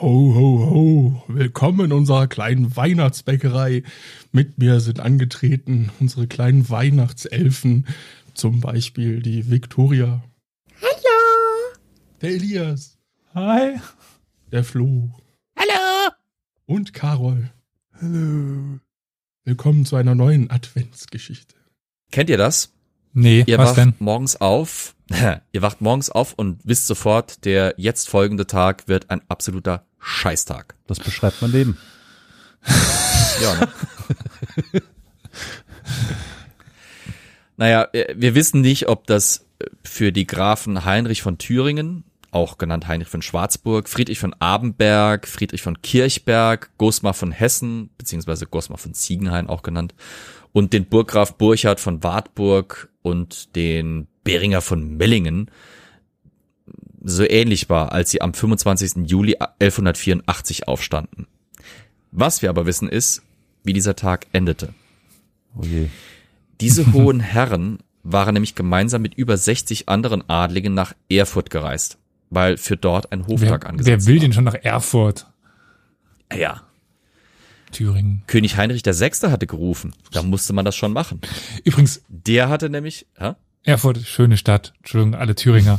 Ho, ho, ho. Willkommen in unserer kleinen Weihnachtsbäckerei. Mit mir sind angetreten unsere kleinen Weihnachtselfen. Zum Beispiel die Victoria. Hallo. Der Elias. Hi. Der Flo. Hallo. Und Carol. Hallo. Willkommen zu einer neuen Adventsgeschichte. Kennt ihr das? Nee, Ihr was wacht denn? morgens auf, ihr wacht morgens auf und wisst sofort, der jetzt folgende Tag wird ein absoluter Scheißtag. Das beschreibt mein Leben. Ja, ne? naja, wir wissen nicht, ob das für die Grafen Heinrich von Thüringen, auch genannt Heinrich von Schwarzburg, Friedrich von Abenberg, Friedrich von Kirchberg, Gosmar von Hessen, beziehungsweise Gosmar von Ziegenhain auch genannt, und den Burggraf Burchard von Wartburg und den Beringer von Mellingen so ähnlich war, als sie am 25. Juli 1184 aufstanden. Was wir aber wissen ist, wie dieser Tag endete. Oh je. Diese hohen Herren waren nämlich gemeinsam mit über 60 anderen Adligen nach Erfurt gereist, weil für dort ein Wer, Hoftag angesetzt wer will war. denn schon nach Erfurt? Ja, Thüringen. König Heinrich VI. hatte gerufen. Da musste man das schon machen. Übrigens, Der hatte nämlich, hä? Erfurt, schöne Stadt. Entschuldigung, alle Thüringer.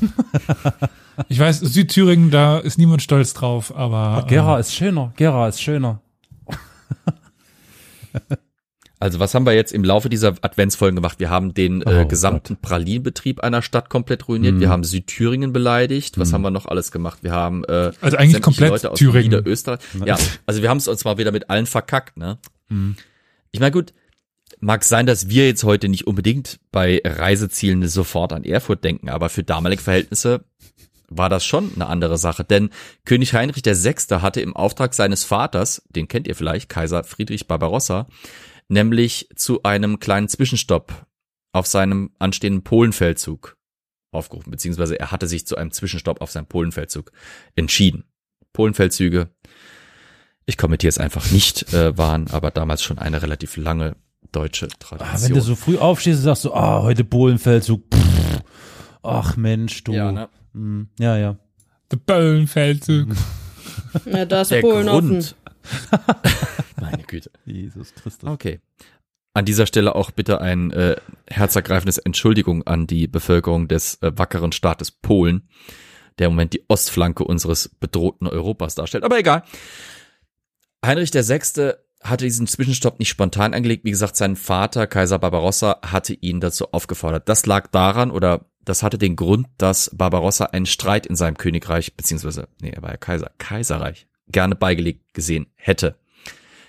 ich weiß, Südthüringen, da ist niemand stolz drauf, aber. Gera ist schöner. Gera ist schöner. Also was haben wir jetzt im Laufe dieser Adventsfolgen gemacht? Wir haben den äh, Oh gesamten Pralinbetrieb einer Stadt komplett ruiniert. Mhm. Wir haben Südthüringen beleidigt. Was haben wir noch alles gemacht? Wir haben äh, Also eigentlich komplett Leute aus Thüringen. Niederösterreich. Ja, also wir haben es uns mal wieder mit allen verkackt. Ne? Mhm. Ich meine gut, mag sein, dass wir jetzt heute nicht unbedingt bei Reisezielen sofort an Erfurt denken, aber für damalige Verhältnisse war das schon eine andere Sache. Denn König Heinrich VI. hatte im Auftrag seines Vaters, den kennt ihr vielleicht, Kaiser Friedrich Barbarossa, nämlich zu einem kleinen Zwischenstopp auf seinem anstehenden Polenfeldzug aufgerufen, beziehungsweise er hatte sich zu einem Zwischenstopp auf seinem Polenfeldzug entschieden. Polenfeldzüge, ich kommentiere es einfach nicht, äh, waren aber damals schon eine relativ lange deutsche Ah, Tradition. wenn du so früh aufstehst und sagst so, ah, heute Bohlenfeldzug. Pff. Ach Mensch, du. ja, ne? Hm, ja, ja. Der Böllenfeldzug. Ja, da ist Der Polen offen. Meine Güte. Jesus Christus. Okay. An dieser Stelle auch bitte ein äh, herzergreifendes Entschuldigung an die Bevölkerung des äh, wackeren Staates Polen, der im Moment die Ostflanke unseres bedrohten Europas darstellt. Aber egal. Heinrich VI. hatte diesen Zwischenstopp nicht spontan angelegt. Wie gesagt, sein Vater, Kaiser Barbarossa, hatte ihn dazu aufgefordert. Das lag daran oder das hatte den Grund, dass Barbarossa einen Streit in seinem Königreich, beziehungsweise, nee, er war ja Kaiser, Kaiserreich, gerne beigelegt gesehen hätte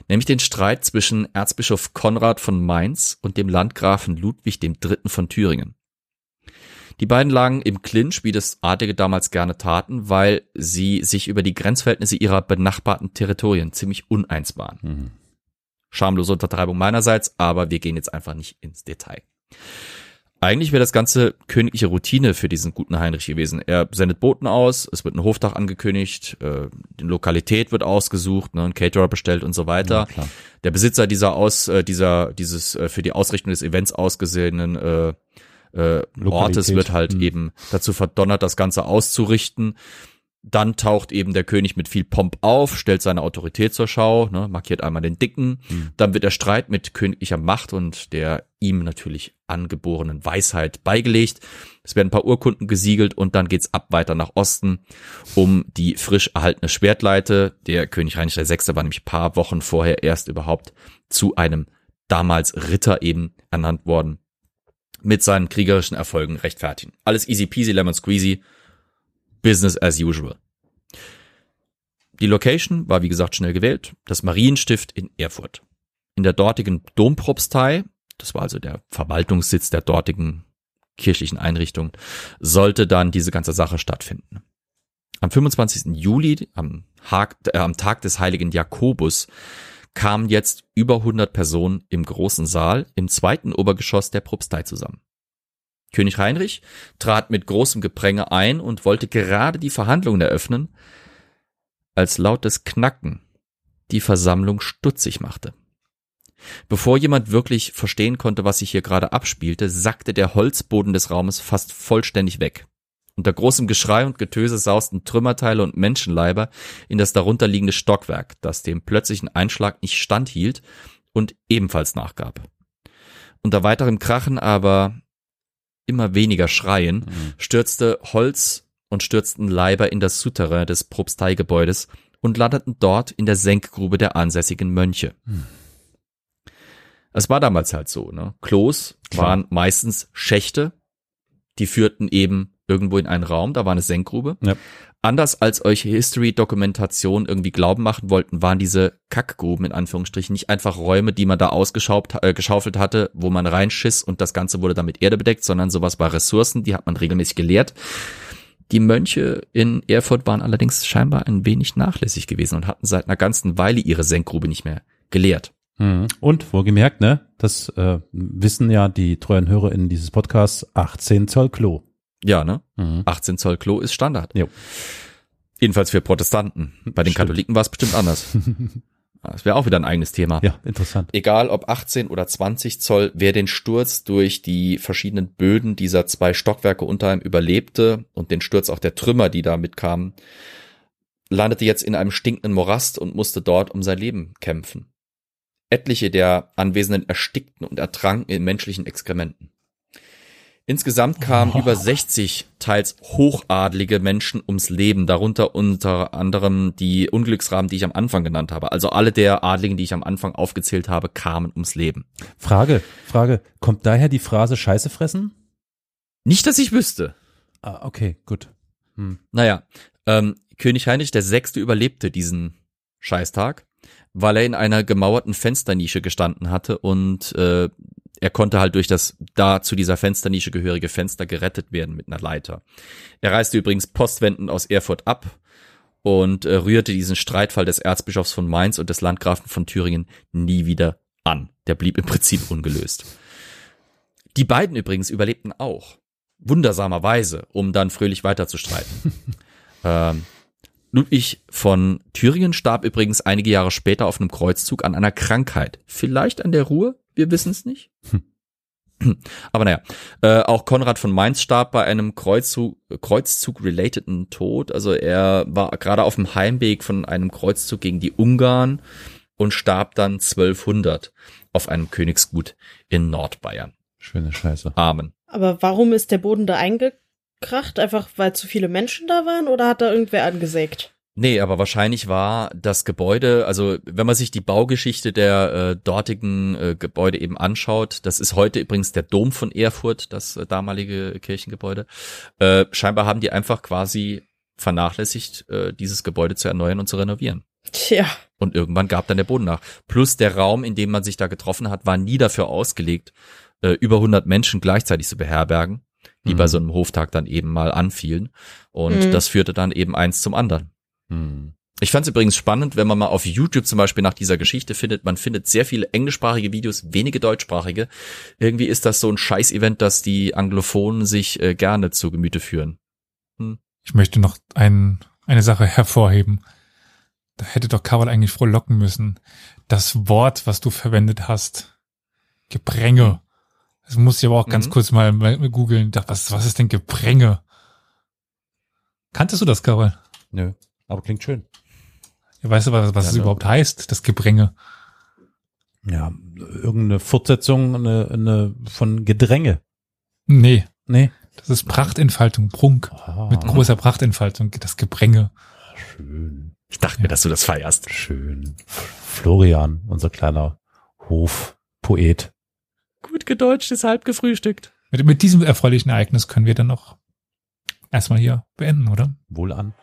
nämlich den Streit zwischen Erzbischof Konrad von Mainz und dem Landgrafen Ludwig III. von Thüringen. Die beiden lagen im Clinch, wie das Adlige damals gerne taten, weil sie sich über die Grenzverhältnisse ihrer benachbarten Territorien ziemlich uneins waren. Mhm. Schamlose Untertreibung meinerseits, aber wir gehen jetzt einfach nicht ins Detail. Eigentlich wäre das Ganze königliche Routine für diesen guten Heinrich gewesen. Er sendet Boten aus, es wird ein Hoftag angekündigt, äh, die Lokalität wird ausgesucht, ne, ein Caterer bestellt und so weiter. Ja. Der Besitzer dieser aus, äh, dieser, dieses äh, für die Ausrichtung des Events ausgesehenen äh, äh, Ortes wird halt Mhm. eben dazu verdonnert, das Ganze auszurichten. Dann taucht eben der König mit viel Pomp auf, stellt seine Autorität zur Schau, ne, markiert einmal den Dicken. Mhm. Dann wird der Streit mit königlicher Macht und der ihm natürlich angeborenen Weisheit beigelegt. Es werden ein paar Urkunden gesiegelt und dann geht's ab weiter nach Osten um die frisch erhaltene Schwertleite. Der König Heinrich VI. war nämlich paar Wochen vorher erst überhaupt zu einem damals Ritter eben ernannt worden. Mit seinen kriegerischen Erfolgen rechtfertigen. Alles easy peasy, lemon squeezy. Business as usual. Die Location war wie gesagt schnell gewählt, das Marienstift in Erfurt. In der dortigen Dompropstei, das war also der Verwaltungssitz der dortigen kirchlichen Einrichtung, sollte dann diese ganze Sache stattfinden. Am 25. Juli, am, Hag, äh, am Tag des heiligen Jakobus, kamen jetzt über 100 Personen im großen Saal im zweiten Obergeschoss der Propstei zusammen. König Heinrich trat mit großem Gepränge ein und wollte gerade die Verhandlungen eröffnen, als lautes Knacken die Versammlung stutzig machte. Bevor jemand wirklich verstehen konnte, was sich hier gerade abspielte, sackte der Holzboden des Raumes fast vollständig weg. Unter großem Geschrei und Getöse sausten Trümmerteile und Menschenleiber in das darunterliegende Stockwerk, das dem plötzlichen Einschlag nicht standhielt und ebenfalls nachgab. Unter weiterem Krachen, aber immer weniger Schreien, stürzte Holz und stürzten Leiber in das Souterrain des Propsteigebäudes und landeten dort in der Senkgrube der ansässigen Mönche. Es war damals halt so, ne? Klos Klar. waren meistens Schächte, die führten eben irgendwo in einen Raum, da war eine Senkgrube. Ja. Anders als euch History-Dokumentation irgendwie glauben machen wollten, waren diese Kackgruben in Anführungsstrichen nicht einfach Räume, die man da ausgeschaufelt äh, geschaufelt hatte, wo man reinschiss und das Ganze wurde dann mit Erde bedeckt, sondern sowas war Ressourcen, die hat man regelmäßig geleert. Die Mönche in Erfurt waren allerdings scheinbar ein wenig nachlässig gewesen und hatten seit einer ganzen Weile ihre Senkgrube nicht mehr geleert. Mhm. Und wohlgemerkt, ne, das äh, wissen ja die treuen HörerInnen dieses Podcasts, 18 Zoll Klo. Ja, ne? Mhm. 18 Zoll Klo ist Standard. Jo. Jedenfalls für Protestanten. Bei den Stimmt. Katholiken war es bestimmt anders. Das wäre auch wieder ein eigenes Thema. Ja, interessant. Egal ob 18 oder 20 Zoll, wer den Sturz durch die verschiedenen Böden dieser zwei Stockwerke unter ihm überlebte und den Sturz auch der Trümmer, die da mitkamen, landete jetzt in einem stinkenden Morast und musste dort um sein Leben kämpfen. Etliche der Anwesenden erstickten und ertranken in menschlichen Exkrementen. Insgesamt kamen über 60 teils hochadlige Menschen ums Leben, darunter unter anderem die Unglücksrahmen, die ich am Anfang genannt habe. Also alle der Adligen, die ich am Anfang aufgezählt habe, kamen ums Leben. Frage, Frage, kommt daher die Phrase Scheiße fressen? Nicht, dass ich wüsste. Ah, okay, gut. Hm. Naja, ähm, König Heinrich der Sechste überlebte diesen Scheißtag, weil er in einer gemauerten Fensternische gestanden hatte und äh, er konnte halt durch das da zu dieser Fensternische gehörige Fenster gerettet werden mit einer Leiter. Er reiste übrigens postwendend aus Erfurt ab und äh, rührte diesen Streitfall des Erzbischofs von Mainz und des Landgrafen von Thüringen nie wieder an. Der blieb im Prinzip ungelöst. Die beiden übrigens überlebten auch. Wundersamerweise, um dann fröhlich weiterzustreiten. ähm, Ludwig von Thüringen starb übrigens einige Jahre später auf einem Kreuzzug an einer Krankheit. Vielleicht an der Ruhe, wir wissen es nicht. Aber naja, äh, auch Konrad von Mainz starb bei einem Kreuzzug, Kreuzzug-relateden Tod. Also er war gerade auf dem Heimweg von einem Kreuzzug gegen die Ungarn und starb dann 1200 auf einem Königsgut in Nordbayern. Schöne Scheiße. Amen. Aber warum ist der Boden da eingekracht? Einfach weil zu viele Menschen da waren oder hat da irgendwer angesägt? Nee, aber wahrscheinlich war das Gebäude, also wenn man sich die Baugeschichte der äh, dortigen äh, Gebäude eben anschaut, das ist heute übrigens der Dom von Erfurt, das äh, damalige Kirchengebäude, äh, scheinbar haben die einfach quasi vernachlässigt, äh, dieses Gebäude zu erneuern und zu renovieren. Tja, Und irgendwann gab dann der Boden nach. Plus der Raum, in dem man sich da getroffen hat, war nie dafür ausgelegt, äh, über 100 Menschen gleichzeitig zu beherbergen, die Mhm. bei so einem Hoftag dann eben mal anfielen. Und Mhm. das führte dann eben eins zum anderen. Hm. Ich fand es übrigens spannend, wenn man mal auf YouTube zum Beispiel nach dieser Geschichte findet, man findet sehr viele englischsprachige Videos, wenige deutschsprachige. Irgendwie ist das so ein Scheiß-Event, das die Anglophonen sich äh, gerne zu Gemüte führen. Ich möchte noch ein, eine Sache hervorheben. Da hätte doch Carol eigentlich frohlocken müssen. Das Wort, was du verwendet hast. Gepränge. Das muss ich aber auch ganz Mhm. kurz mal, googeln. Was, was ist denn Gepränge? Kanntest du das, Carol? Nö, aber klingt schön. Ja, weißt du, was, was Ja, es ne? überhaupt heißt, das Gepränge? Ja, irgendeine Fortsetzung eine, eine von Gedränge. Nee, Nee. das ist Prachtentfaltung, Prunk. Ah, Mit großer Prachtentfaltung, das Gepränge. schön, Ich dachte mir, dass du das feierst. schön. Florian, unser kleiner Hofpoet. Gut gedeutscht ist halb gefrühstückt. Mit, mit diesem erfreulichen Ereignis können wir dann noch erstmal hier beenden, oder? Wohl an.